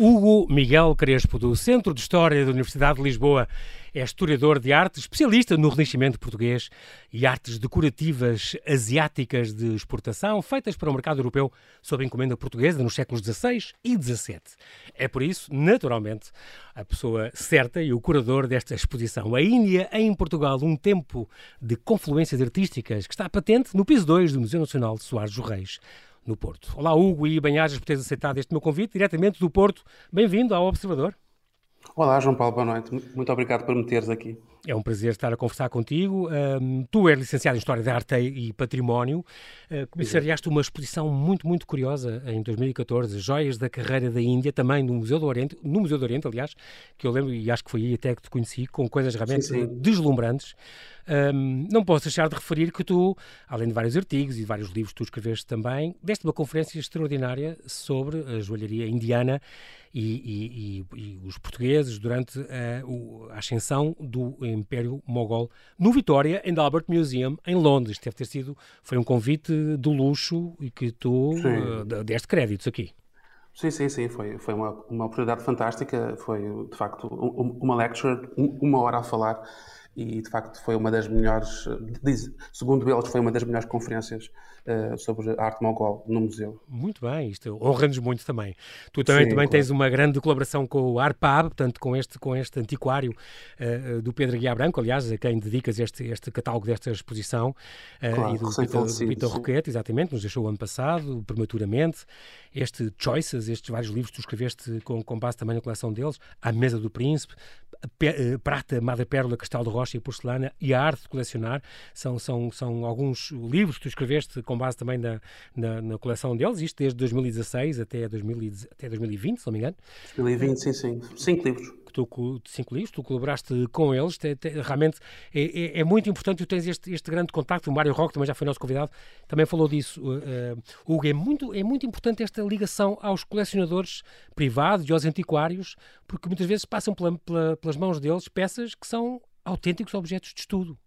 Hugo Miguel Crespo, do Centro de História da Universidade de Lisboa. É historiador de arte, especialista no Renascimento português e artes decorativas asiáticas de exportação, feitas para o mercado europeu sob encomenda portuguesa nos séculos XVI e XVII. É por isso, naturalmente, a pessoa certa e o curador desta exposição. A Índia em Portugal, um tempo de confluências artísticas que está patente no piso 2 do Museu Nacional de Soares dos Reis no Porto. Olá, Hugo e Banhajas, por teres aceitado este meu convite, diretamente do Porto. Bem-vindo ao Observador. Olá, João Paulo, boa noite. Muito obrigado por me teres aqui. É um prazer estar a conversar contigo. Um, tu és licenciado em História da Arte e Património. Uh, comissariaste uma exposição muito, muito curiosa em 2014, Joias da Carreira da Índia, também no Museu do Oriente, no Museu do Oriente, aliás, que eu lembro e acho que foi aí até que te conheci, com coisas realmente sim, sim. deslumbrantes. Um, não posso deixar de referir que tu, além de vários artigos e vários livros que tu escreveste também, deste uma conferência extraordinária sobre a joalharia indiana e, e, e, e os portugueses durante a, a ascensão do Império Mogol no Vitória and Albert Museum em Londres. Deve ter sido, foi um convite do luxo e que tu uh, deste créditos aqui. Sim, sim, sim, foi, foi uma, uma oportunidade fantástica, foi de facto uma lecture, uma hora a falar e de facto foi uma das melhores, diz, segundo eles, foi uma das melhores conferências uh, sobre a arte mongol no museu. Muito bem, isto honra-nos muito também. Tu também, Sim, também claro. tens uma grande colaboração com o ARPAB, portanto, com este, com este antiquário uh, do Pedro Guiá Branco, aliás, a quem dedicas este, este catálogo desta exposição, uh, claro, e do Vitor Roquete, exatamente, nos deixou o ano passado, prematuramente. Este Choices, estes vários livros que tu escreveste com, com base também na coleção deles, A Mesa do Príncipe, Prata, Madre Pérola, Castelo de Rocha e Porcelana e a Arte de Colecionar, são, são, são alguns livros que tu escreveste com base também na, na, na coleção deles, isto desde 2016 até, 2000, até 2020, se não me engano. 2020, sim, sim. Cinco livros que tu, cinco livros, tu colaboraste com eles, te, te, realmente é, é, é, muito importante, tu tens este, este grande contacto, o Mário Roque também já foi nosso convidado, também falou disso, uh, Hugo, é muito, é muito importante esta ligação aos colecionadores privados e aos antiquários, porque muitas vezes passam pela, pela, pelas mãos deles peças que são autênticos objetos de estudo.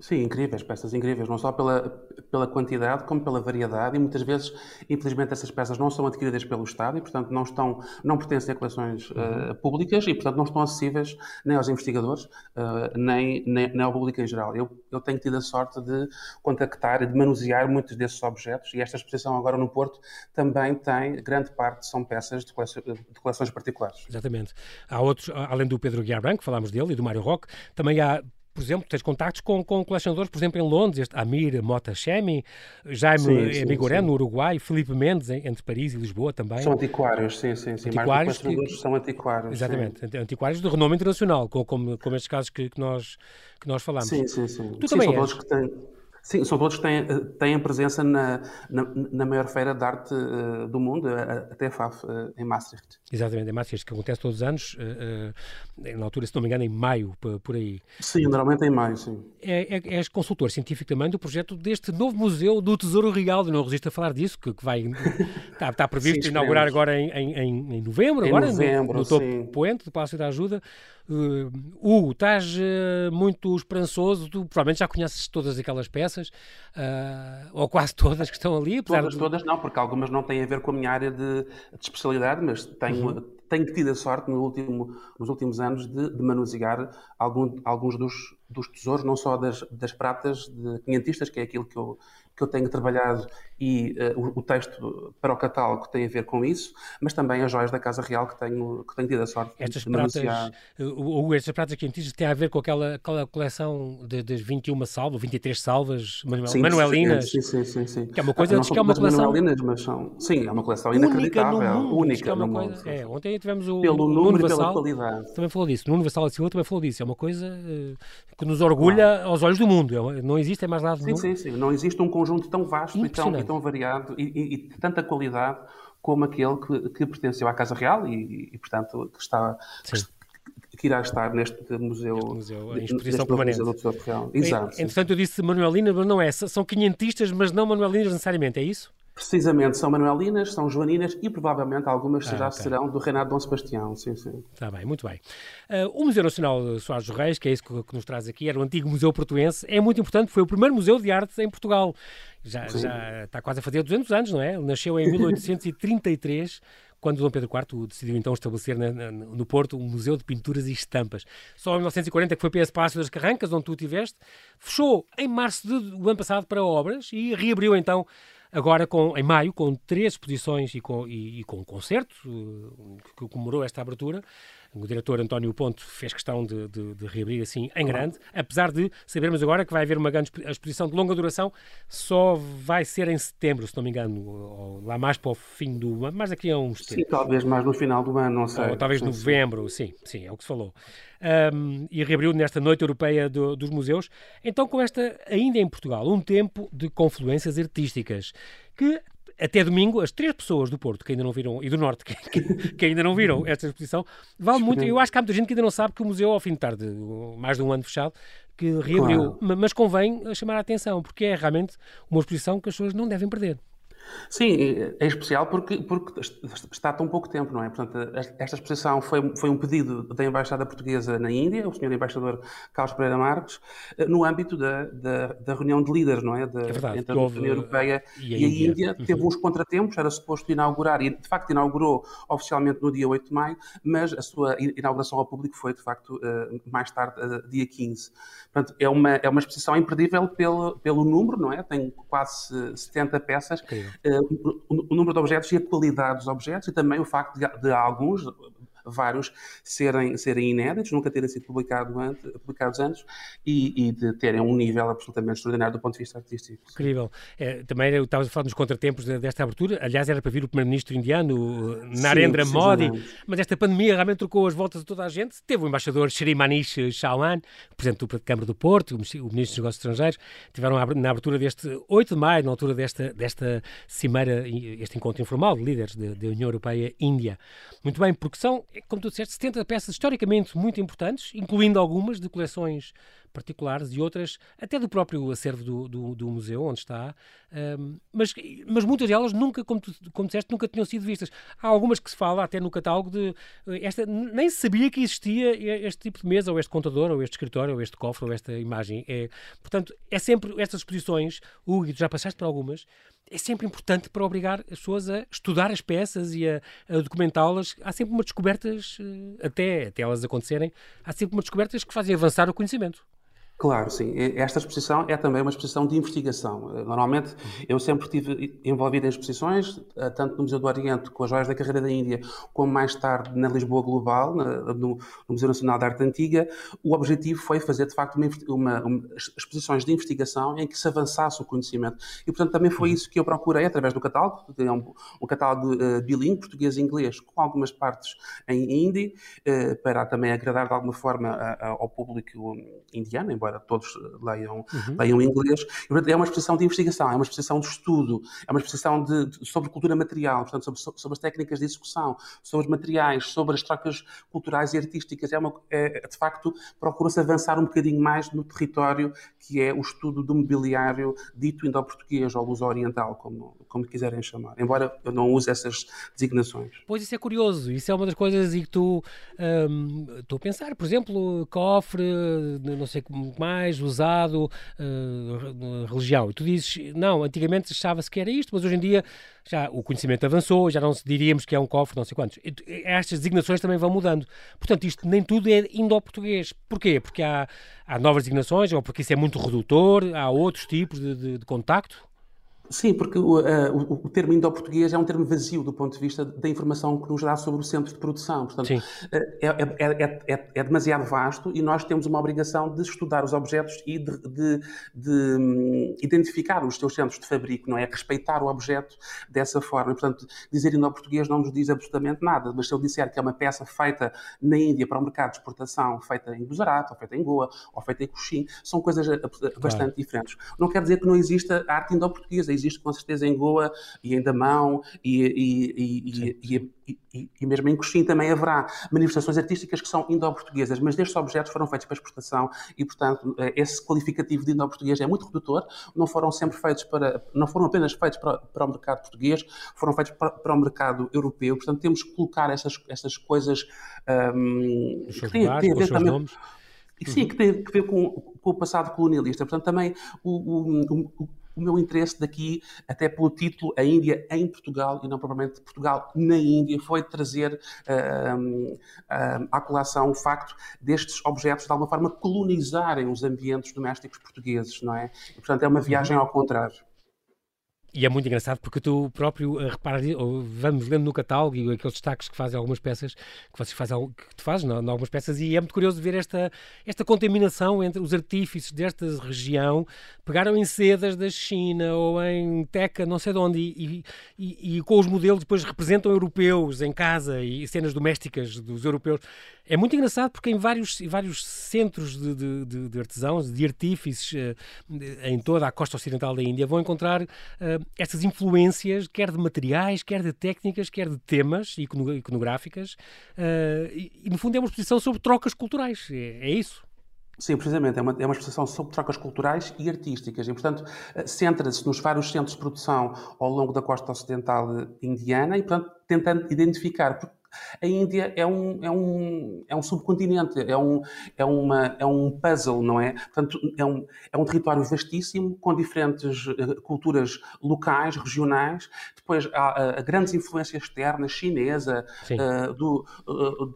Sim, incríveis, peças incríveis, não só pela, pela quantidade, como pela variedade, e muitas vezes, infelizmente, essas peças não são adquiridas pelo Estado e, portanto, não, estão, não pertencem a coleções uh, públicas e, portanto, não estão acessíveis nem aos investigadores, uh, nem, nem, nem, ao público em geral. Eu, eu tenho tido a sorte de contactar e de manusear muitos desses objetos, e esta exposição agora no Porto também tem, grande parte, são peças de, coleções, de coleções particulares. Exatamente. Há outros, além do Pedro Guiar Branco, falámos dele, e do Mário Roque, também há por exemplo, tens contactos com, com colecionadores, por exemplo, em Londres, este Amir Mota Chemi, Jaime Migoré, no Uruguai, Felipe Mendes, entre Paris e Lisboa também. São antiquários, sim, sim, sim. Antiquários que... são antiquários. Exatamente, sim. antiquários de renome internacional, como, como, como estes casos que, que, nós, que nós falamos. Sim, sim, sim. Tu sim, também és. que têm Sim, são todos que têm, têm presença na, na, na, maior feira de arte uh, do mundo, a, a TFAF, uh, em Maastricht. Exatamente, em Maastricht, que acontece todos os anos, uh, na altura, se não me engano, em maio, por aí. Sim, normalmente em maio, sim. É, é, és consultor científico também do projeto deste novo Museu do Tesouro Real, não resisto a falar disso, que, que vai, está, está previsto sim, inaugurar agora em, em, em novembro, em agora, novembro, no, no topo poente do Palácio da Ajuda. Uh, Hugo, estás uh, muito esperançoso, tu provavelmente já conheces todas aquelas peças, uh, ou quase todas que estão ali. Todas, de... todas não, porque algumas não têm a ver com a minha área de, de especialidade, mas tenho, uhum. tenho tido a sorte no último, nos últimos anos de, de manusear algum, alguns dos, dos tesouros, não só das, das pratas de quinhentistas, que é aquilo que eu, que eu tenho trabalhado e uh, o, o, texto para o catálogo tem a ver com isso, mas também as joias da Casa Real que tenho, que tenho tido a sorte estas de pratas, ou estas pratas quentistas têm a ver com aquela, aquela coleção de, das 21 salvas, 23 salvas manuel, sim, manuelinas, sim, sim, sim, sim, que é uma coisa não que é uma coleção manuelinas, mas são, sim, é uma coleção inacreditável, única no mundo, única é uma no coisa, mundo. É, ontem tivemos o pelo Nuno número Vassal, e pela qualidade. Também falou disso, Nuno Vassal Silva também falou disso, é uma coisa uh, que nos orgulha aos olhos do mundo, é não existe mais nada sim, sim, sim, não existe um conjunto tão vasto e tão, tão variado e, e, e de tanta qualidade como aquele que, que pertenceu à Casa Real e, e portanto, que está. Que, que irá estar neste museu, neste museu em exposição permanente. Museu Real. Exato. Entretanto, eu disse manuelinas, mas não é. São quinhentistas, mas não manuelinas necessariamente, é isso? Precisamente, são manuelinas, são joaninas e provavelmente algumas ah, já okay. serão do reinado de Dom Sebastião, sim, sim. Está bem, muito bem. Uh, o Museu Nacional de Soares dos Reis, que é isso que, que, nos traz aqui, era o antigo Museu Portuense, é muito importante, foi o primeiro museu de arte em Portugal. Já, já está quase a fazer 200 anos, não é? Ele nasceu em 1833 quando Dom Pedro IV decidiu então estabelecer na, na, no Porto um museu de pinturas e estampas. Só em 1940 que foi para esse Palácio das Carrancas, onde tu estiveste, fechou em março do ano passado para obras e reabriu então agora com, em maio com três exposições e com, e, e com um concerto uh, que comemorou esta abertura. O diretor António Ponto fez questão de, de, de, reabrir assim em grande, apesar de sabermos agora que vai haver uma grande exposição de longa duração, só vai ser em setembro, se não me engano, ou lá mais para o fim do ano, mais daqui a uns tempos. Sim, talvez mais no final do ano, não sei. Ou talvez novembro, sim, sim, é o que se falou. Um, e reabriu nesta Noite Europeia do, dos Museus. Então, com esta, ainda em Portugal, um tempo de confluências artísticas que até domingo, as três pessoas do Porto que ainda não viram, e do Norte, que, que, que ainda não viram esta exposição, vale muito. Eu acho que há muita gente que ainda não sabe que o museu, ao fim de tarde, mais de um ano fechado, que reabriu. Claro. Mas convém chamar a atenção, porque é realmente uma exposição que as pessoas não devem perder. Sim, é especial porque, porque está tão pouco tempo, não é? Portanto, esta exposição foi, foi um pedido da Embaixada Portuguesa na Índia, o senhor embaixador Carlos Pereira Marques, eh, no âmbito da, da, da reunião de líderes, não é? De, é verdade, entre a União Europeia e a, e a Índia. Índia. Uhum. Teve uns contratempos, era suposto inaugurar, e de facto inaugurou oficialmente no dia 8 de maio, mas a sua inauguração ao público foi de facto eh, mais tarde, eh, dia 15. Portanto, é uma, é uma exposição imperdível pelo, pelo número, não é? Tem quase 70 peças. Okay uh, o, o, número de objetos e a qualidade dos objetos e também o facto de, de alguns, vários serem, serem inéditos, nunca terem sido publicado antes, publicados antes e, e, de terem um nível absolutamente extraordinário do ponto de vista artístico. Incrível. É, também eu estava a falar dos contratempos desta abertura, aliás era para vir o primeiro-ministro indiano, Narendra Sim, Modi, mas esta pandemia realmente trocou as voltas de toda a gente. Teve o embaixador Shri Manish Chauhan, presidente da Câmara do Porto, o ministro dos Negócios Estrangeiros, tiveram na abertura deste 8 de maio, na altura desta, desta cimeira, este encontro informal de líderes da União Europeia-Índia. Muito bem, porque são como tu disseste, 70 peças historicamente muito importantes, incluindo algumas de coleções particulares e outras até do próprio acervo do, do, do museu onde está, um, mas, mas muitas delas nunca, como tu como disseste, nunca tinham sido vistas. Há algumas que se fala até no catálogo de eh, esta, nem sabia que existia este tipo de mesa, ou este contador, ou este escritório, ou este cofre, ou esta imagem. É, portanto, é sempre estas exposições, Hugo, já passaste por algumas, é sempre importante para obrigar as pessoas a estudar as peças e a, a documentá-las. Há sempre umas descobertas, eh, até, até elas acontecerem, há sempre umas descobertas que fazem avançar o conhecimento. Claro, sim. Esta exposição é também uma exposição de investigação. Eh, normalmente, eu sempre estive envolvido em exposições, eh, tanto no Museu do Oriente, com as joias da carreira da Índia, como mais tarde na Lisboa Global, no, Museu Nacional de Arte Antiga. O objetivo foi fazer, de facto, uma, uma, uma, exposições de investigação em que se avançasse o conhecimento. E, portanto, também foi isso que eu procurei através do catálogo, que é um, um catálogo uh, bilingue, português e inglês, com algumas partes em hindi, uh, para também agradar de alguma forma a, a, ao público indiano, embora embora todos leiam, uhum. leiam inglês. E, é uma exposição de investigação, é uma exposição de estudo, é uma exposição de, de, sobre cultura material, portanto, sobre, sobre, as técnicas de execução, sobre os materiais, sobre as trocas culturais e artísticas. É, uma, é de facto, procura-se avançar um bocadinho mais no território que é o estudo do mobiliário dito indo-português ou luso-oriental, como, como quiserem chamar, embora eu não use essas designações. Pois isso é curioso, isso é uma das coisas e que tu hum, estou a pensar, por exemplo, cofre, não sei como mais usado uh, religião. E tu dizes, não, antigamente achava-se que era isto, mas hoje em dia já o conhecimento avançou, já não diríamos que é um cofre, não sei quantos. Estas designações também vão mudando. Portanto, isto nem tudo é indo-português. Porquê? Porque há, há novas designações, ou porque isso é muito redutor, há outros tipos de, de, de contacto? Sim, porque o, uh, o, termo indo-português é um termo vazio do ponto de vista da informação que nos dá sobre o centro de produção. Portanto, uh, é, é, é, é, demasiado vasto e nós temos uma obrigação de estudar os objetos e de, de, de um, identificar os seus centros de fabrico, não é? Respeitar o objeto dessa forma. E, portanto, dizer indo-português não nos diz absolutamente nada, mas se eu disser que é uma peça feita na Índia para o mercado de exportação, feita em Gujarat, ou feita em Goa, ou feita em Coxim, são coisas bastante claro. diferentes. Não quer dizer que não exista arte indo-portuguesa existe com certeza em Goa e em Damão e, e, e, e, e mesmo em Coxim também haverá manifestações artísticas que são indo-portuguesas, mas destes objetos foram feitos para exportação e, portanto, eh, esse qualificativo de indo-português é muito redutor, não foram sempre feitos para, não foram apenas feitos para, para o mercado português, foram feitos para, para, o mercado europeu, portanto temos que colocar essas, essas coisas um, que têm, têm a ver também... Nomes. Sim, que tem a ver com, com, o passado colonialista. Portanto, também o, o, o, o meu interesse daqui, até pelo título A Índia em Portugal e não propriamente Portugal na Índia, foi trazer uh, uh, à colação o facto destes objetos de alguma forma colonizarem os ambientes domésticos portugueses, não é? E, portanto, é uma viagem ao contrário. E é muito engraçado porque tu próprio uh, reparas, vamos lendo no catálogo e aqueles destaques que fazem algumas peças, que vocês fazem, que tu fazes em algumas peças, e é muito curioso ver esta, esta contaminação entre os artífices desta região, pegaram em sedas da China ou em teca, não sei de onde, e, e, e com os modelos depois representam europeus em casa e cenas domésticas dos europeus. É muito engraçado porque em vários, vários centros de, de, de artesãos, de artífices uh, em toda a costa ocidental da Índia, vão encontrar uh, estas influências, quer de materiais, quer de técnicas, quer de temas iconográficas, uh, e, e, no fundo é uma exposição sobre trocas culturais. É, é isso. Sim, precisamente. É uma, é uma exposição sobre trocas culturais e artísticas. E, portanto, centra-se nos vários centros de produção ao longo da costa ocidental indiana e, portanto, tentando identificar a Índia é um, é um, é um subcontinente, é um, é, uma, é um puzzle, não é? Portanto, é um, é um território vastíssimo, com diferentes uh, culturas locais, regionais. Depois há uh, grandes influências externas, chinesa, uh, do,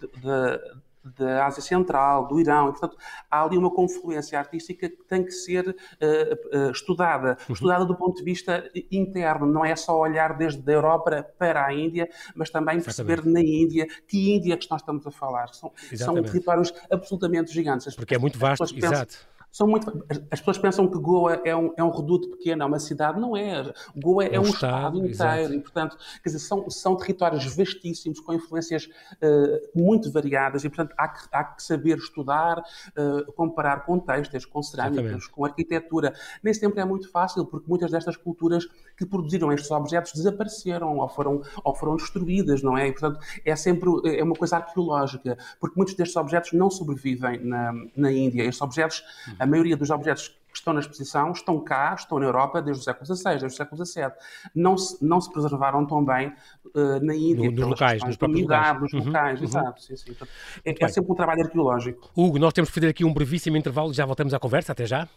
de, de, da Ásia Central, do Irão, e portanto há ali uma confluência artística que tem que ser uh, uh, estudada, uhum. estudada do ponto de vista interno, não é só olhar desde a Europa para a Índia, mas também Exatamente. perceber na Índia que Índia é que nós estamos a falar. São, são territórios absolutamente gigantes. Porque é muito vasto, exato são muito. As pessoas pensam que Goa é um, é um reduto pequeno, é uma cidade. Não é. Goa é, é um, estado, estado inteiro. Exato. E, portanto, quer dizer, são, são territórios vastíssimos, com influências uh, muito variadas. E, portanto, há que, há que saber estudar, uh, comparar com textos, com cerâmicas, Exatamente. com arquitetura. Nem sempre é muito fácil, porque muitas destas culturas que produziram estes objetos desapareceram ou foram, ou foram destruídas, não é? E, portanto, é sempre é uma coisa arqueológica, porque muitos destes objetos não sobrevivem na, na Índia. Estes objetos. A maioria dos objetos que estão na exposição estão cá, estão na Europa desde o século XVI, desde o século XVII. Não se, não se preservaram tão bem uh, na Índia. No, nos locais, nos próprios locais. Nos uhum, locais, uhum. exato. Sim, sim. é, é sempre um trabalho arqueológico. Hugo, nós temos que fazer aqui um brevíssimo intervalo e já voltamos à conversa. Até já.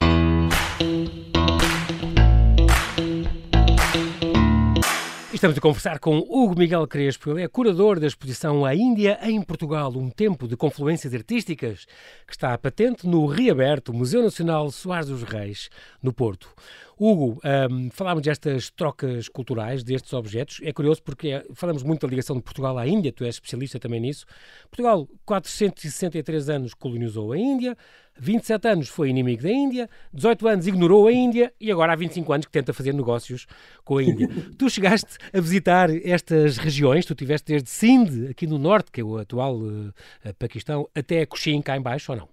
Estamos a conversar com Hugo Miguel Crespo, ele é curador da exposição A Índia em Portugal, um tempo de confluências artísticas, que está patente no reaberto Museu Nacional Soares dos Reis, no Porto. Hugo, um, falámos destas trocas culturais, destes objetos. É curioso porque é, falamos muito da ligação de Portugal à Índia, tu és especialista também nisso. Portugal, 463 anos colonizou a Índia, 27 anos foi inimigo da Índia, 18 anos ignorou a Índia e agora há 25 anos que tenta fazer negócios com a Índia. tu chegaste a visitar estas regiões, tu estiveste desde Sindh, aqui no norte, que é o atual uh, Paquistão, até Cochin, cá em baixo, ou não?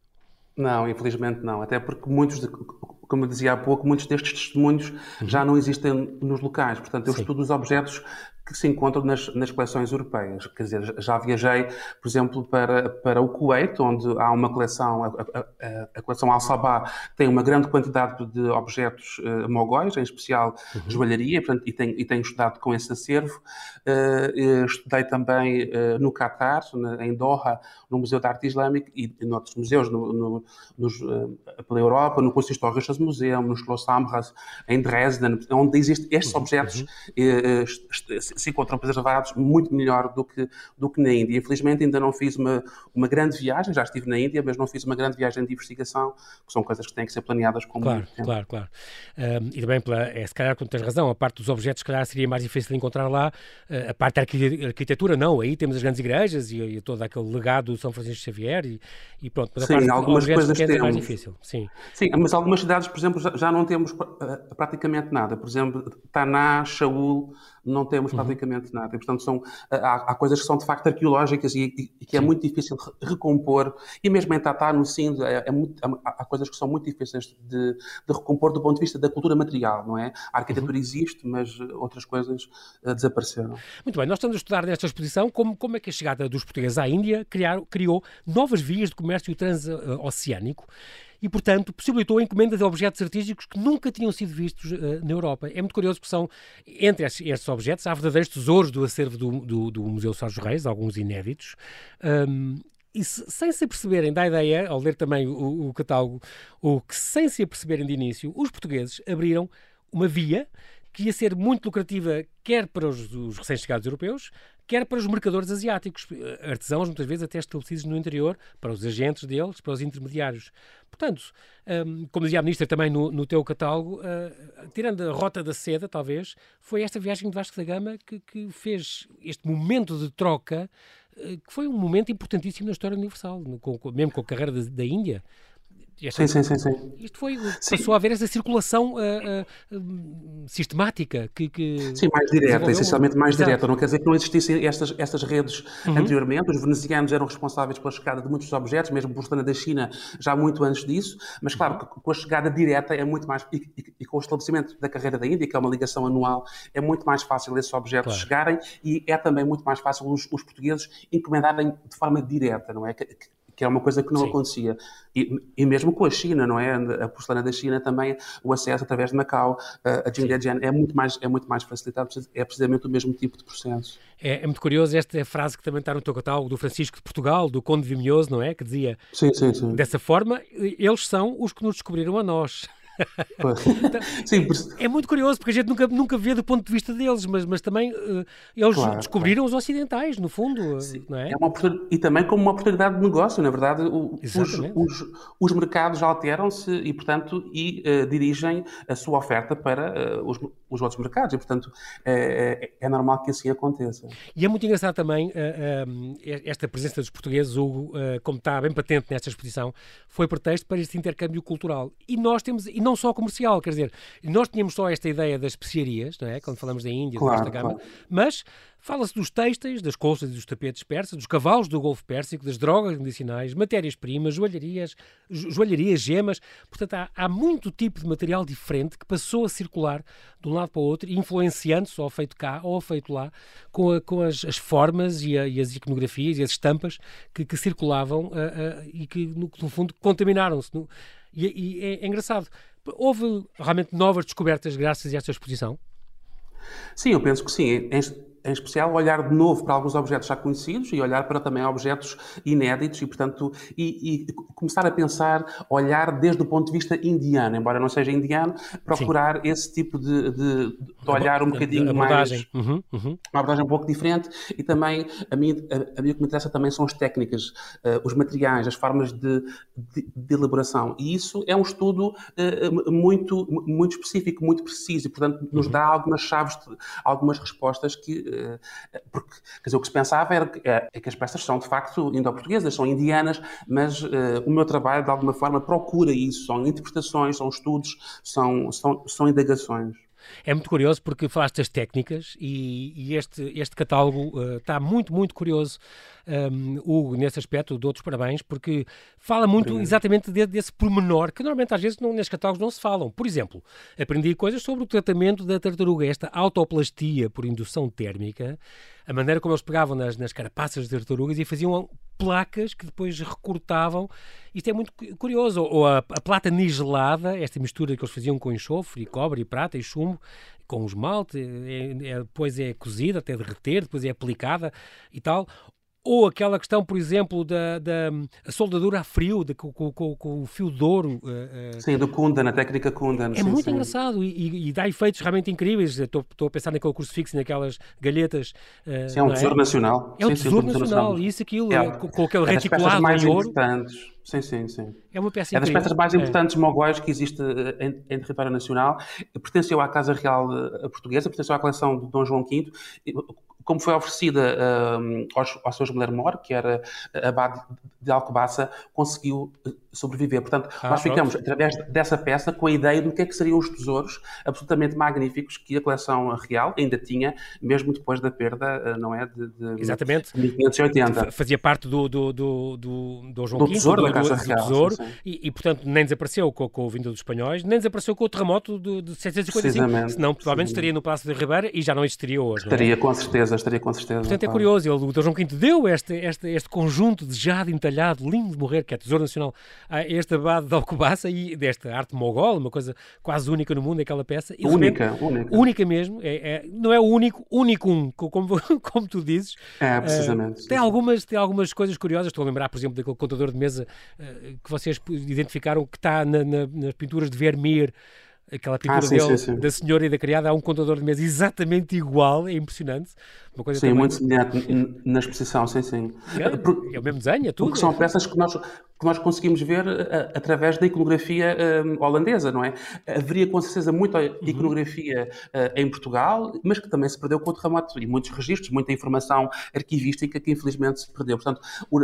Não, infelizmente não. Até porque muitos, de, como eu dizia há pouco, muitos destes testemunhos uhum. já não existem nos locais. Portanto, eu Sim. estudo os objetos que se encontram nas, nas coleções europeias. Quer dizer, já viajei, por exemplo, para, para o Kuwait, onde há uma coleção, a, a, a coleção Al-Sabah tem uma grande quantidade de objetos uh, mogóis, em especial uhum. joalharia, portanto, e, tenho, e tenho estudado com esse acervo. Uh, estudei também uh, no Catar, em Doha, no Museu de Arte Islâmica e em outros museus no, no, nos, pela Europa, no Consistórias Museum, no Schloss Amras, em Dresden, onde existem estes uhum. objetos uhum se encontram preservados muito melhor do que, do que na Índia. Infelizmente ainda não fiz uma, uma grande viagem, já estive na Índia, mas não fiz uma grande viagem de investigação, que são coisas que têm que ser planeadas com claro, muito tempo. Claro, claro. Um, e também, pela, é, se calhar, quando tens razão, a parte dos objetos, se calhar, seria mais difícil de encontrar lá. Uh, a parte da arquitetura, não. Aí temos as grandes igrejas e, e todo aquele legado do São Francisco Xavier e, e pronto. Mas Sim, algumas coisas temos. É mais difícil. Sim. Sim, mas algumas cidades, por exemplo, já, já não temos uh, praticamente nada. Por exemplo, Taná, Shaul, não temos uhum. Praticamente uhum. nada. E, portanto, são, há, há, coisas que são de facto arqueológicas e, e que é Sim. muito difícil recompor. E mesmo em Tatá, no Sindh, é, é muito, há coisas que são muito difíceis de, de, recompor do ponto de vista da cultura material, não é? A arquitetura uhum. existe, mas outras coisas uh, desapareceram. Muito bem, nós estamos a estudar nesta exposição como, como é que a chegada dos portugueses à Índia criar, criou novas vias de comércio transoceânico e, portanto, possibilitou a encomenda de objetos artísticos que nunca tinham sido vistos uh, na Europa. É muito curioso porque são, entre estes objetos, há verdadeiros tesouros do acervo do, do, do Museu Sérgio Reis, alguns inéditos. Um, e se, sem se aperceberem da ideia, ao ler também o, o catálogo, o que sem se aperceberem de início, os portugueses abriram uma via que ia ser muito lucrativa quer para os, os recém-chegados europeus, quer para os mercadores asiáticos, eh, artesãos muitas vezes até estabelecidos no interior, para os agentes deles, para os intermediários. Portanto, um, como dizia a Ministra também no, no teu catálogo, uh, tirando a rota da seda, talvez, foi esta viagem de Vasco da Gama que, que fez este momento de troca, uh, que foi um momento importantíssimo na história universal, no, com, mesmo com a carreira da, da Índia, sim, sim, sim, sim. Isto foi, sim. passou a haver essa circulação uh, uh, sistemática que, que, Sim, mais direta, essencialmente mais Exato. direta. Não quer dizer que não existissem estas, estas redes uhum. anteriormente. Os venezianos eram responsáveis pela chegada de muitos objetos, mesmo porcelana da China já muito antes disso, mas claro, uhum. com a chegada direta é muito mais, e, e, e, com o estabelecimento da carreira da Índia, que é uma ligação anual, é muito mais fácil esses objetos claro. chegarem e é também muito mais fácil os, os portugueses encomendarem de forma direta, não é? Que, que é uma coisa que não Sim. acontecia. E, e, mesmo com a China, não é? A porcelana da China também, o acesso através de Macau, a Jingdian é muito mais é muito mais facilitado, é precisamente o mesmo tipo de processo. É, é, muito curioso esta frase que também está no teu catálogo do Francisco de Portugal, do Conde Vimioso, não é? Que dizia sim, sim, sim. dessa forma, eles são os que nos descobriram a nós. Então, Sim, por... É muito curioso, porque a gente nunca, nunca vê do ponto de vista deles, mas, mas também uh, eles claro, descobriram claro. os ocidentais, no fundo, Sim. não é? é uma e também como uma oportunidade de negócio, na verdade, o, os, os, os, mercados alteram-se e, portanto, e, uh, dirigem a sua oferta para uh, os, os outros mercados, e, portanto, é, é, normal que assim aconteça. E é muito engraçado também esta presença dos portugueses, Hugo, como está bem patente nesta exposição, foi pretexto para este intercâmbio cultural. E nós temos, não só comercial, quer dizer, nós tínhamos só esta ideia das especiarias, não é? Quando falamos da Índia, claro, da gama, claro. mas Fala-se dos têxteis, das colças e dos tapetes persas, dos cavalos do Golfo Pérsico, das drogas medicinais, matérias-primas, joalharias, joalharias, gemas. Portanto, há, há, muito tipo de material diferente que passou a circular de um lado para o outro, influenciando-se, ou feito cá ou feito lá, com, a, com as, as, formas e, a, e, as iconografias e as estampas que, que circulavam uh, uh, e que, no, no fundo, contaminaram-se. E, e é, é engraçado. Houve realmente novas descobertas graças a esta exposição? Sim, eu penso que sim em especial, olhar de novo para alguns objetos já conhecidos e olhar para também objetos inéditos e, portanto, e, e começar a pensar, olhar desde o ponto de vista indiano, embora não seja indiano, procurar Sim. esse tipo de, de, de olhar um bocadinho abordagem. mais... Uhum, uhum. Uma abordagem um pouco diferente e também, a mim, a, a mim o que me interessa também são as técnicas, uh, os materiais, as formas de, de, de, elaboração. E isso é um estudo uh, muito, muito específico, muito preciso e, portanto, nos uhum. dá algumas chaves, algumas respostas que eh, porque, quer dizer, o que se pensava era que, é, é que as peças são de facto indo-portuguesas, são indianas, mas uh, o meu trabalho de alguma forma procura isso, são interpretações, são estudos, são, são, são indagações. É muito curioso porque falaste das técnicas e, e este, este catálogo uh, está muito, muito curioso, um, Hugo, nesse aspecto, de outros parabéns, porque fala muito exatamente de, desse pormenor que normalmente às vezes não, nestes catálogos não se falam. Por exemplo, aprendi coisas sobre o tratamento da tartaruga, esta autoplastia por indução térmica, a maneira como eles pegavam nas, nas carapaças de tartarugas e faziam placas que depois recortavam. Isto é muito curioso. Ou a, a plata nigelada, esta mistura que eles faziam com enxofre, e cobre, e prata, e chumbo, com esmalte, é, é, depois é cozida até derreter, depois é aplicada e tal. Ou aquela questão, por exemplo, da, da soldadura a frio, de, com, com, com, o fio de ouro. Uh, sim, do Kundan, a técnica Kundan. É sim, muito sim. engraçado e, e, dá efeitos realmente incríveis. Estou, estou a pensar naquele crucifixo, naquelas galhetas. Uh, sim, é um tesouro é? nacional. É um tesouro, nacional, nacional, e isso, aquilo, é, com, com aquele é reticulado mais em ouro. Importantes. Sim, sim, sim. É uma peça É das peças mais é. importantes é. que existe em, em, território nacional. Pertenceu à Casa Real Portuguesa, pertenceu à coleção de Dom João V como foi oferecida uh, aos, ao Sr. Miller que era abade de Alcobaça, conseguiu sobreviver. Portanto, ah, nós ficamos, pronto. através dessa peça, com a ideia do que é que seriam os tesouros absolutamente magníficos que a coleção real ainda tinha, mesmo depois da perda, não é? De, de Exatamente. De 1580. Fazia parte do, do, do, do, do João do V, tesouro, do, da Casa do, Real, tesouro, sim, sim. E, e, portanto, nem desapareceu com, com o vindo dos espanhóis, nem desapareceu com o terremoto de, de 755, senão provavelmente estaria no Palácio de Ribeira e já não existiria hoje. Estaria é? com certeza, estaria com certeza. Portanto, é curioso, ele, o Dr. João V deu este, este, este conjunto de jade entalhado, lindo de morrer, que é Tesouro Nacional, a este abade de Alcobaça e desta arte mogol, uma coisa quase única no mundo, aquela peça. E, única, repente, única. Única mesmo, é, é, não é o único, único um, como, como tu dizes. É, precisamente. Uh, tem, algumas, tem algumas coisas curiosas, estou a lembrar, por exemplo, daquele contador de mesa uh, que vocês identificaram que está na, na, nas pinturas de Vermeer, aquela pintura ah, sim, dele, sim, sim. da senhora e da criada, há um contador de mesa exatamente igual, é impressionante. Uma coisa sim, também... muito semelhante na exposição, sim, sim. É, Por, é o mesmo desenho, é tudo. Porque são peças que nós, que nós conseguimos ver uh, através da iconografia uh, holandesa, não é? Haveria com certeza muita iconografia uh, em Portugal, mas que também se perdeu com o terremoto e muitos registros, muita informação arquivística que infelizmente se perdeu. Portanto,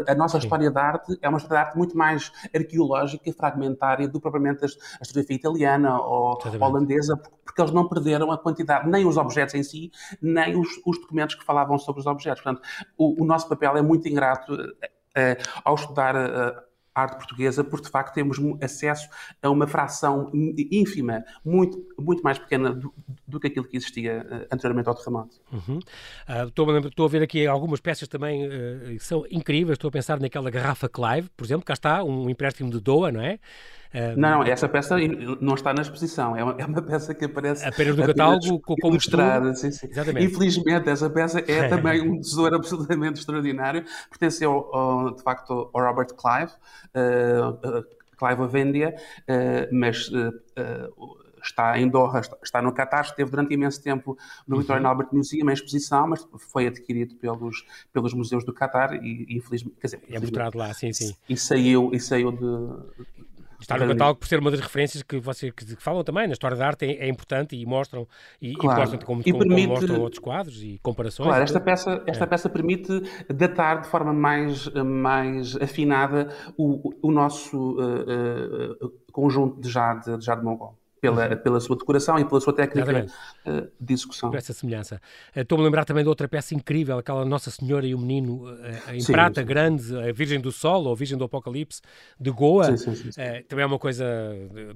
a nossa sim. história da arte é uma história de arte muito mais arqueológica e fragmentária do que propriamente a historiografia italiana ou Exatamente. holandesa, porque eles não perderam a quantidade, nem os objetos em si, nem os, os documentos que falavam sobre os objetos. Portanto, o, o nosso papel é muito ingrato uh, ao estudar uh, a arte portuguesa, porque de facto temos acesso a uma fração ínfima, muito, muito mais pequena do, do que aquilo que existia anteriormente ao terremoto. Uhum. Uh, estou, estou, a ver aqui algumas peças também uh, que são incríveis. Estou a pensar naquela garrafa Clive, por exemplo, cá está, um empréstimo de Doa, não é? Não, não, essa peça não está na exposição, é uma, é uma peça que aparece apenas no catálogo como ilustrada. Sim, sim. Infelizmente, essa peça é também um tesouro absolutamente extraordinário, pertenceu ao, de facto ao Robert Clive, uh, uh, Clive uh, mas está em Doha, está no Qatar, esteve durante imenso tempo no Uhum. Victorian Albert Museum, em exposição, mas foi adquirido pelos, pelos museus do Qatar e, infelizmente, quer dizer, É mostrado lá, sim, sim. e saiu, e saiu de, Está no catálogo por ser uma das referências que vocês que falam também na história da arte é, é importante e mostram e, Claro. e mostram como, E como- como permite- mostram outros quadros e comparações. Claro, esta peça, esta peça permite datar de forma mais, mais afinada o, o nosso eh, eh, conjunto de jade, de jade mongol. Pela, pela sua decoração e pela sua técnica eh, de execução. Por essa semelhança. Eh, Estou-me a lembrar também de outra peça incrível, aquela Nossa Senhora e o Menino eh, em Sim, prata sim. grande, a Virgem do Sol ou a Virgem do Apocalipse, de Goa. Sim, sim, sim, sim. Eh, também é uma coisa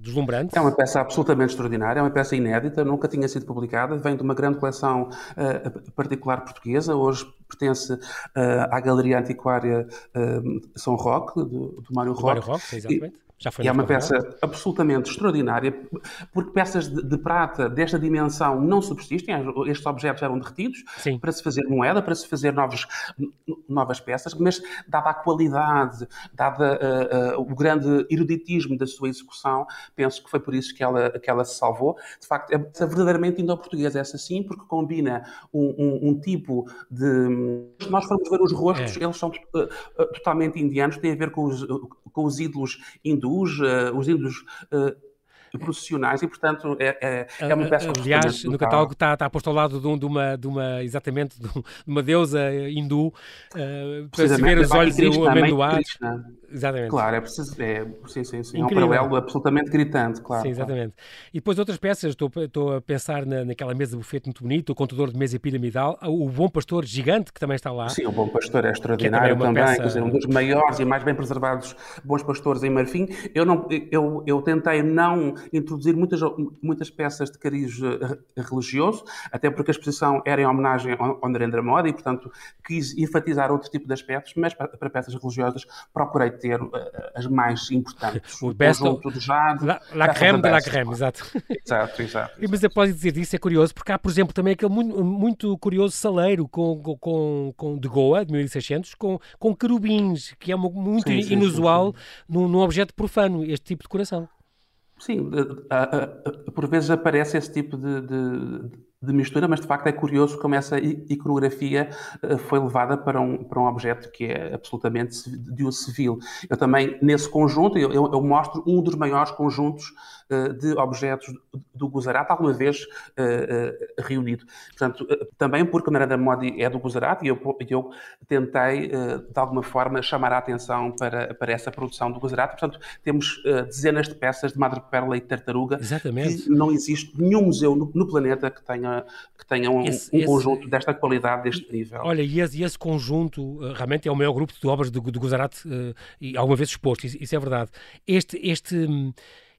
deslumbrante. É uma peça absolutamente extraordinária, é uma peça inédita, nunca tinha sido publicada, vem de uma grande coleção particular portuguesa, hoje pertence à Galeria Antiquária São Roque, do, do Mário do Mário Roque. Roque, exatamente. Já foi E é uma peça absolutamente extraordinária, porque peças de, de prata desta dimensão não subsistem, estes objetos eram derretidos Sim. para se fazer moeda, para se fazer novos, novas peças, mas dada a qualidade, dada uh, uh, o grande eruditismo da sua execução, penso que foi por isso que ela, que ela se salvou. De facto, é verdadeiramente indo-portuguesa essa sim, porque combina um, um, um tipo de... Se nós formos ver os rostos, É. eles são uh, totalmente indianos, têm a ver com os, com os ídolos hindus, uh, os ídolos uh, processionais e, portanto, é, é, é uma peça Aliás, no catálogo está, está posto ao lado de, um- de uma, de uma, exatamente, de um- uma deusa hindu, eh, para se ver os olhos de amendoados. Krishna. Exatamente. Claro, é preciso. É, sim, sim, sim. É um paralelo absolutamente gritante, claro. Sim, exatamente. E depois outras peças, estou, estou a pensar na, naquela mesa de bufete muito bonito, o contador de mesa piramidal, o Bom Pastor gigante, que também está lá. Sim, o Bom Pastor é Que é extraordinário também também, peça- quer dizer, um dos maiores e mais bem preservados bons pastores em Marfim. Eu, não, eu, eu tentei não introduzir muitas, muitas peças de cariz eh, religioso, até porque a exposição era em homenagem ao Narendra Modi e, portanto, quis enfatizar outro tipo de aspectos, mas para, para peças religiosas procurei ter eh, as mais importantes. O best of- conjunto de jade. La, la creme de la creme, exato. Exato, exato. Mas após dizer disso é curioso, porque há, por exemplo, também aquele muito, muito curioso saleiro com, com- com, de Goa, de 1600, com, com querubins, que é muito Sim, sim, sim, inusual Num, num objeto profano, este tipo de decoração. Sim, a- por vezes aparece esse tipo de, de- de mistura, mas de facto é curioso como essa iconografia eh, foi levada para um, para um objeto que é absolutamente de uso civil. Eu também, nesse conjunto, eu- eu mostro um dos maiores conjuntos de objetos do Gujarat alguma vez reunido. Portanto, também porque Narendra Modi é do Gujarat e eu, eu tentei, de alguma forma, chamar a atenção para, para essa produção do Gujarat. Portanto, temos dezenas de peças de madrepérola e tartaruga. Exatamente. Não existe nenhum museu no, no planeta que tenha, que tenha um, esse, um conjunto esse, desta qualidade, deste nível. Olha, e esse, esse conjunto realmente é o maior grupo de obras do, do Gujarat e alguma vez exposto, isso, isso é verdade. Este, este,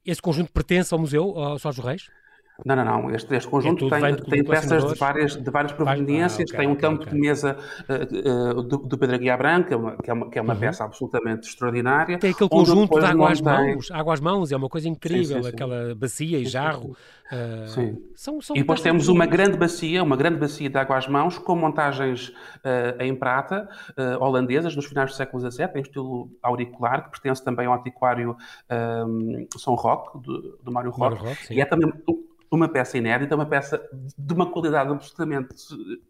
este conjunto pertence ao museu, ao Sós Reis? Não, não, não. Este, este conjunto é tem, tem peças de várias, de várias proveniências. Ah, okay, tem um campo okay, de mesa uh, uh, do, do Pedro Aguiar Branca, que é uma, que é uma uhum. peça absolutamente extraordinária. Tem aquele conjunto de água às mãos. Água às mãos é uma coisa incrível, sim, sim, sim. aquela bacia e jarro. Uh, sim. São, são e depois temos uma grande bacia, uma grande bacia de água às mãos, com montagens em prata, holandesas, nos finais do século XVII, em estilo auricular, que pertence também ao antiquário São Roque, do, do Mário Roque. E é também uma peça inédita, uma peça de uma qualidade absolutamente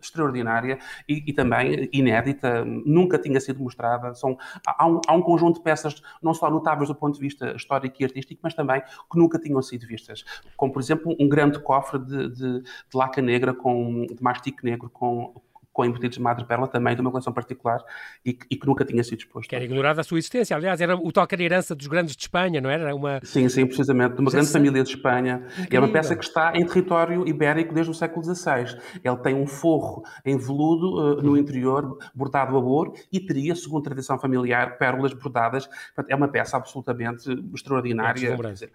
extraordinária e, e também inédita, nunca tinha sido mostrada. São, há, um, há, um, conjunto de peças não só notáveis do ponto de vista histórico e artístico, mas também que nunca tinham sido vistas. Como, por exemplo, um grande cofre de, de, de laca negra, com, de mastique negro com, com embutidos de madre-perla, também de uma coleção particular e, e, que nunca tinha sido exposto. Que era ignorada a sua existência. Aliás, era o toque era herança dos grandes de Espanha, não era? Uma... Sim, sim, precisamente, de uma grande família de Espanha. Incrível. É uma peça que está em território ibérico desde o século XVI. Ele tem um forro em veludo uh, no interior, bordado a ouro, e teria, segundo tradição familiar, pérolas bordadas. É uma peça absolutamente extraordinária. É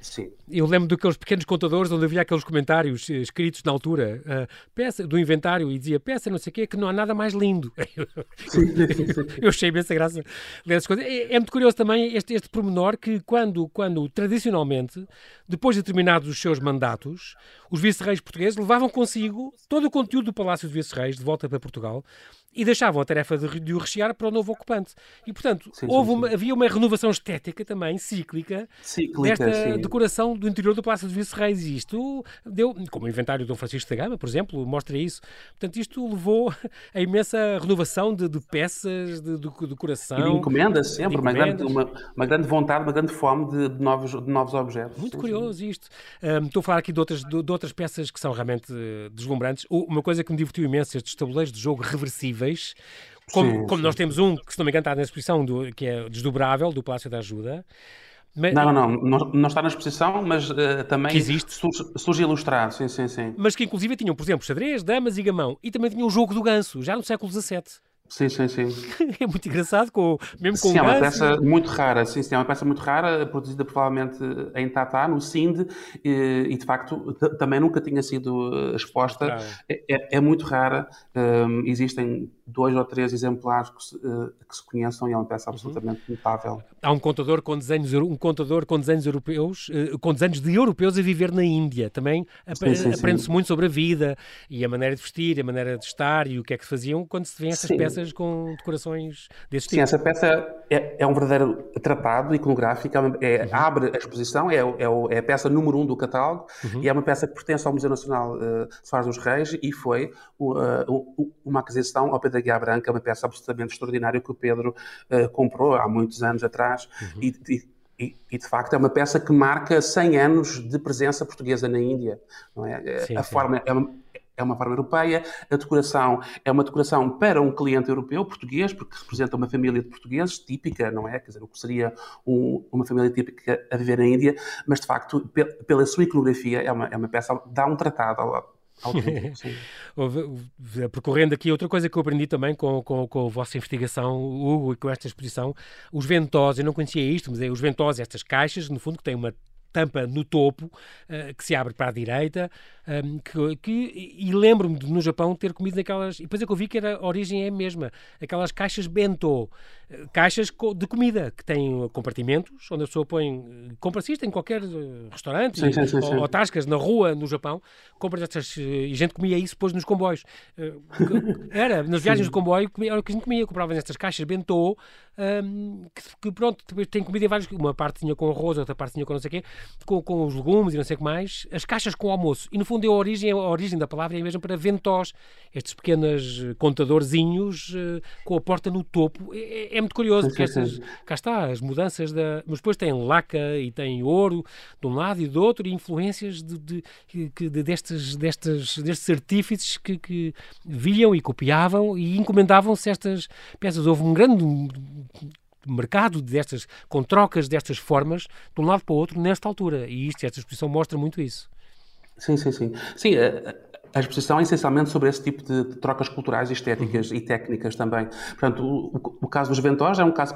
Sim. Eu lembro daqueles pequenos contadores onde havia aqueles comentários eh, escritos na altura, uh, peça do inventário, e dizia peça não sei o quê, que não há nada mais lindo. Sim, eu achei essa graça dessas coisas. É, é, muito curioso também este, este pormenor que quando, quando, tradicionalmente, depois de terminados os seus mandatos, os vice-reis portugueses levavam consigo todo o conteúdo do Palácio de Vice-Reis de volta para Portugal e deixavam a tarefa de, de o rechear para o novo ocupante. E, portanto, sim, houve sim, sim. Uma, havia uma renovação estética também, cíclica, cíclica desta decoração do interior do Palácio dos Vice-Reis. E isto deu, como o inventário Dom Francisco da Gama, por exemplo, mostra isso. Portanto, isto levou a imensa renovação de, de peças, de, de decoração. E de encomendas, sempre. Encomendas. Uma, grande, uma, uma, grande vontade, uma grande fome de, de novos, de novos objetos. Muito curioso isto. Um, estou a falar aqui de outras, de, outras peças que são realmente eh, deslumbrantes. Uma coisa que me divertiu imenso, estes tabuleiros de jogo reversíveis como, sim, como sim. nós temos um que, se não me engano, está na exposição, do, que é desdobrável, do Palácio da Ajuda. Mas, não, não, não, não, está na exposição, mas uh, também que existe. Surge, surge, ilustrado, sim, sim, sim. Mas que inclusive tinham, por exemplo, xadrez, damas e gamão, e também tinham o jogo do ganso, já no século XVII. Sim, sim, sim. é muito engraçado, com, mesmo com sim, o é uma peça muito rara, sim, sim, é uma peça muito rara, produzida provavelmente em Tatá, no Sind, e, e de facto também nunca tinha sido eh, exposta. É, é, é, muito rara, um, existem dois ou três exemplares que se, uh, que se conheçam e é uma peça uhum. absolutamente uhum. notável. Há um contador com desenhos, um contador com desenhos europeus, uh, com desenhos de europeus a viver na Índia. Também aprende-se muito sobre a vida e a maneira de vestir, a maneira de estar e o que é que faziam quando se vêem essas sim. peças com decorações desse tipo. Sim, essa peça é, é um verdadeiro tratado iconográfico, é, é, uhum. abre a exposição, é, é, é, a peça número um do catálogo uhum. e é uma peça que pertence ao Museu Nacional uh, Soares dos Reis e foi uh, uma aquisição ao Pedro da Guia Branca, uma peça absolutamente extraordinária que o Pedro uh, comprou há muitos anos atrás uhum. e, e, e, de facto é uma peça que marca 100 anos de presença portuguesa na Índia. Não é? Eh, sim, a sim. forma é uma, é uma forma europeia, a decoração é uma decoração para um cliente europeu, português, porque representa uma família de portugueses típica, não é? Quer dizer, o que seria um, uma família típica a viver na Índia, mas de facto, pela sua iconografia, é uma, é uma peça, dá um tratado ao, Percorrendo aqui, outra coisa que eu aprendi também com, com, com a vossa investigação, Hugo, e com esta exposição, os ventós, eu não conhecia isto, mas é os ventós, estas caixas, no fundo, que têm uma tampa no topo, uh, que se abre para a direita, ehm, que, que, e lembro-me de no Japão ter comido naquelas, e depois é que eu vi que era, a origem é a mesma, aquelas caixas bento, caixas de comida que têm compartimentos onde a pessoa põe, compra-se isto em qualquer eh, restaurante sim, sim, sim, ou, ou, tascas na rua no Japão, compra estas eh, e gente comia isso depois nos comboios. Eh, era, nas viagens de comboio, era o que a gente comia, comprava nestas caixas bentô, um, que, que, pronto, tem comida em vários, uma parte tinha com arroz, outra parte tinha com não sei o quê, com, com os legumes e não sei o que mais, as caixas com o almoço. E no fundo a origem, a origem da palavra é mesmo para ventós, estes pequenos contadorzinhos uh, com a porta no topo. É, é, é muito curioso, porque estas, cá está, as mudanças da. Mas depois tem laca e tem ouro de um lado e do outro, e influências de, de, de, de destes, destes, destes artífices que, que viam e copiavam e encomendavam-se estas peças. Houve um grande mercado destas, com trocas destas formas de um lado para o outro nesta altura. E isto, esta exposição mostra muito isso. Sim, sim, sim. Sim, a exposição é essencialmente sobre esse tipo de, de trocas culturais, estéticas uhum. e técnicas também. Portanto, o, o, o caso dos ventós é um caso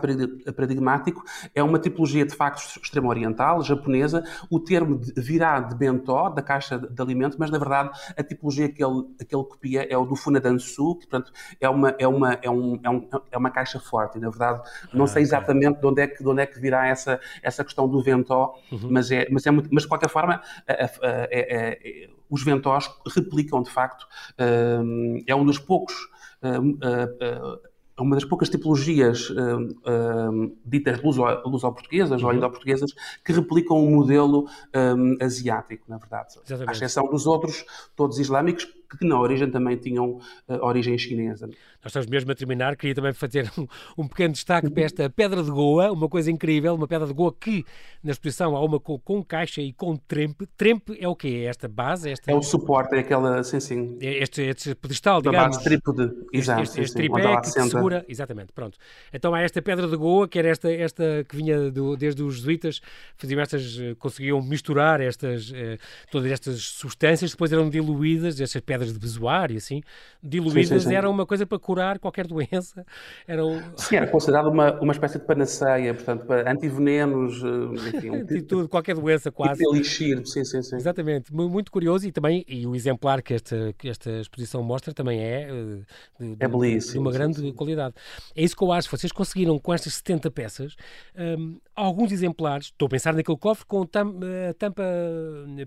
paradigmático, é uma tipologia de facto extremo-oriental, japonesa. O termo de, virá de bentó, da caixa de, de alimento, mas na verdade a tipologia que ele, que ele copia é o do funadansu, que portanto é uma, é uma, é um, é um, é uma caixa forte. E, na verdade, não ah, sei exatamente de onde é que, de onde é que virá essa, essa questão do ventó, uhum. mas, é, mas, é muito, mas de qualquer forma é, é os ventós replicam, de facto, hum, é um dos poucos hum, hum, uma das poucas tipologias ditas luso-portuguesas luso uhum. ou indo-portuguesas que replicam o um modelo asiático, na verdade. Exatamente. À exceção dos outros, todos islâmicos, que na origem também tinham uh, origem chinesa. Nós estamos mesmo a terminar, queria também fazer um, um, pequeno destaque para esta pedra de Goa, uma coisa incrível, uma pedra de Goa que na exposição há uma com, com caixa e com trempe. Trempe é o quê? É esta base? Esta... É o suporte, é aquela, sim, sim. É este, este pedestal, digamos. base trípode, exato. Este, este, tripé que segura, exatamente, pronto. Então há esta pedra de Goa, que era esta, esta que vinha do, desde os jesuítas, faziam estas, eh, conseguiam misturar estas, eh, todas estas substâncias, depois eram diluídas, estas pedras de bezoar e assim, diluídas, sim, sim, sim. era uma coisa para curar qualquer doença. Era. Sim, era considerado uma, uma espécie de panaceia, portanto, para antivenenos, eh, enfim. Um tipo, tudo, qualquer doença quase. Tipo elixir, sim, sim, sim. Exatamente, muito curioso e também, e o exemplar que esta, que esta exposição mostra também é de, de, é belíssimo, de uma grande qualidade. É isso que eu acho, vocês conseguiram com estas 70 peças, um, alguns exemplares, estou a pensar naquele cofre com tam, a tampa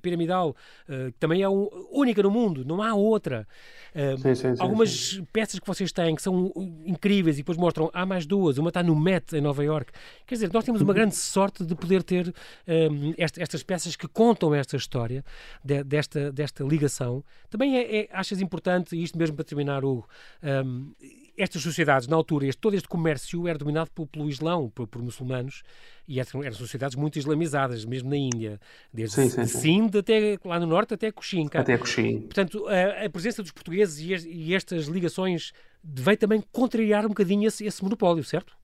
piramidal, que também é um, única no mundo, não há outra. Uh, sim, sim, sim, algumas peças que vocês têm que são incríveis e depois mostram, há mais duas, uma está no Met em Nova York. Quer dizer, nós temos uma grande sorte de poder ter um, estas peças que contam esta história, de, desta, desta ligação. Também é, é, achas importante, e isto mesmo para terminar, Hugo, um, estas sociedades, na altura, este, todo este comércio era dominado pelo, pelo Islão, por, por, muçulmanos, e eram, eram, sociedades muito islamizadas, mesmo na Índia, desde sim, sim, sim. Sindh até lá no norte até Cochin. Até Cochin. Portanto, a, a, presença dos portugueses e, e, estas ligações veio também contrariar um bocadinho esse, esse monopólio, certo?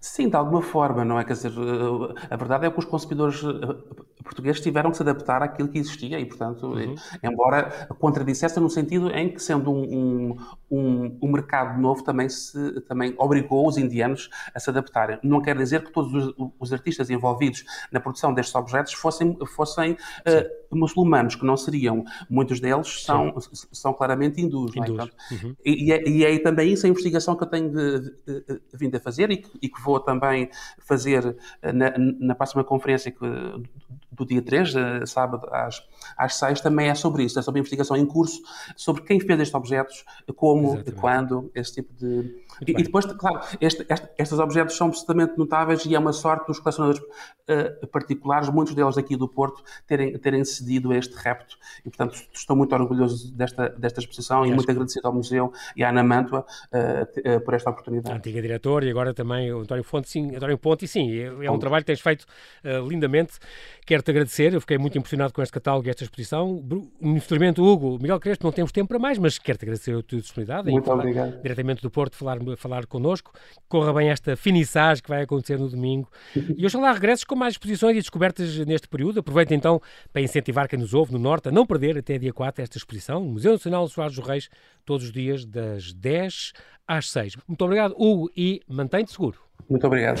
Sim, de alguma forma, não é? Quer dizer, eh, a verdade é que os consumidores eh, portugueses tiveram que se adaptar àquilo que existia e, portanto, uhum. embora contradissesse no sentido em que, sendo um, um, um, mercado novo, também, se, também obrigou os indianos a se adaptarem. Não quer dizer que todos os, os artistas envolvidos na produção destes objetos fossem, fossem uh, muçulmanos, que não seriam. Muitos deles são, são claramente hindus. hindus. É? Portanto, uhum. e, é, e, é, também isso a investigação que eu tenho de, de, de, vindo a fazer e que, e que vou vou também fazer eh, na, na próxima conferência que, do dia 3, eh, sábado às, às 6, também é sobre isso, é sobre a investigação em curso, sobre quem fez estes objetos, como, Exatamente. quando, esse tipo de. E, e, depois, claro, este, este, estes objetos são absolutamente notáveis e é uma sorte dos colecionadores uh, particulares, muitos deles aqui do Porto, terem, terem cedido a este repto. E, portanto, estou muito orgulhoso desta, desta exposição e, e muito agradecido ao Museu e à Ana Mantua uh, uh, por esta oportunidade. Antiga diretora e agora também o António Fonte, sim, António Ponte, e sim, é, é um trabalho que tens feito lindamente. Quero-te agradecer, eu fiquei muito impressionado com este catálogo e esta exposição. Infelizmente, Hugo, Miguel Crespo, não temos tempo para mais, mas quero-te agradecer a tua disponibilidade. Muito obrigado. Diretamente do Porto, falar, falar connosco. Corra bem esta finissagem que vai acontecer no domingo. E oxalá regresses com mais exposições e descobertas neste período. Aproveita então para incentivar quem nos ouve no Norte a não perder até dia 4 esta exposição no Museu Nacional Soares dos Reis, todos os dias das 10 às 6. Muito obrigado, Hugo, e mantém-te seguro. Muito obrigado.